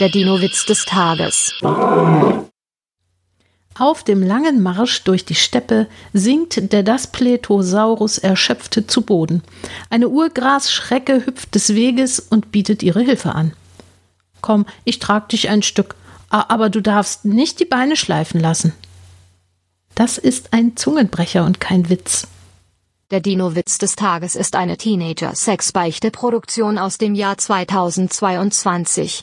Der Dino-Witz des Tages. Auf dem langen Marsch durch die Steppe sinkt der Daspletosaurus erschöpft zu Boden. Eine Urgrasschrecke hüpft des Weges und bietet ihre Hilfe an. Komm, ich trag dich ein Stück, aber du darfst nicht die Beine schleifen lassen. Das ist ein Zungenbrecher und kein Witz. Der Dino-Witz des Tages ist eine Teenager-Sex-Beichte-Produktion aus dem Jahr 2022.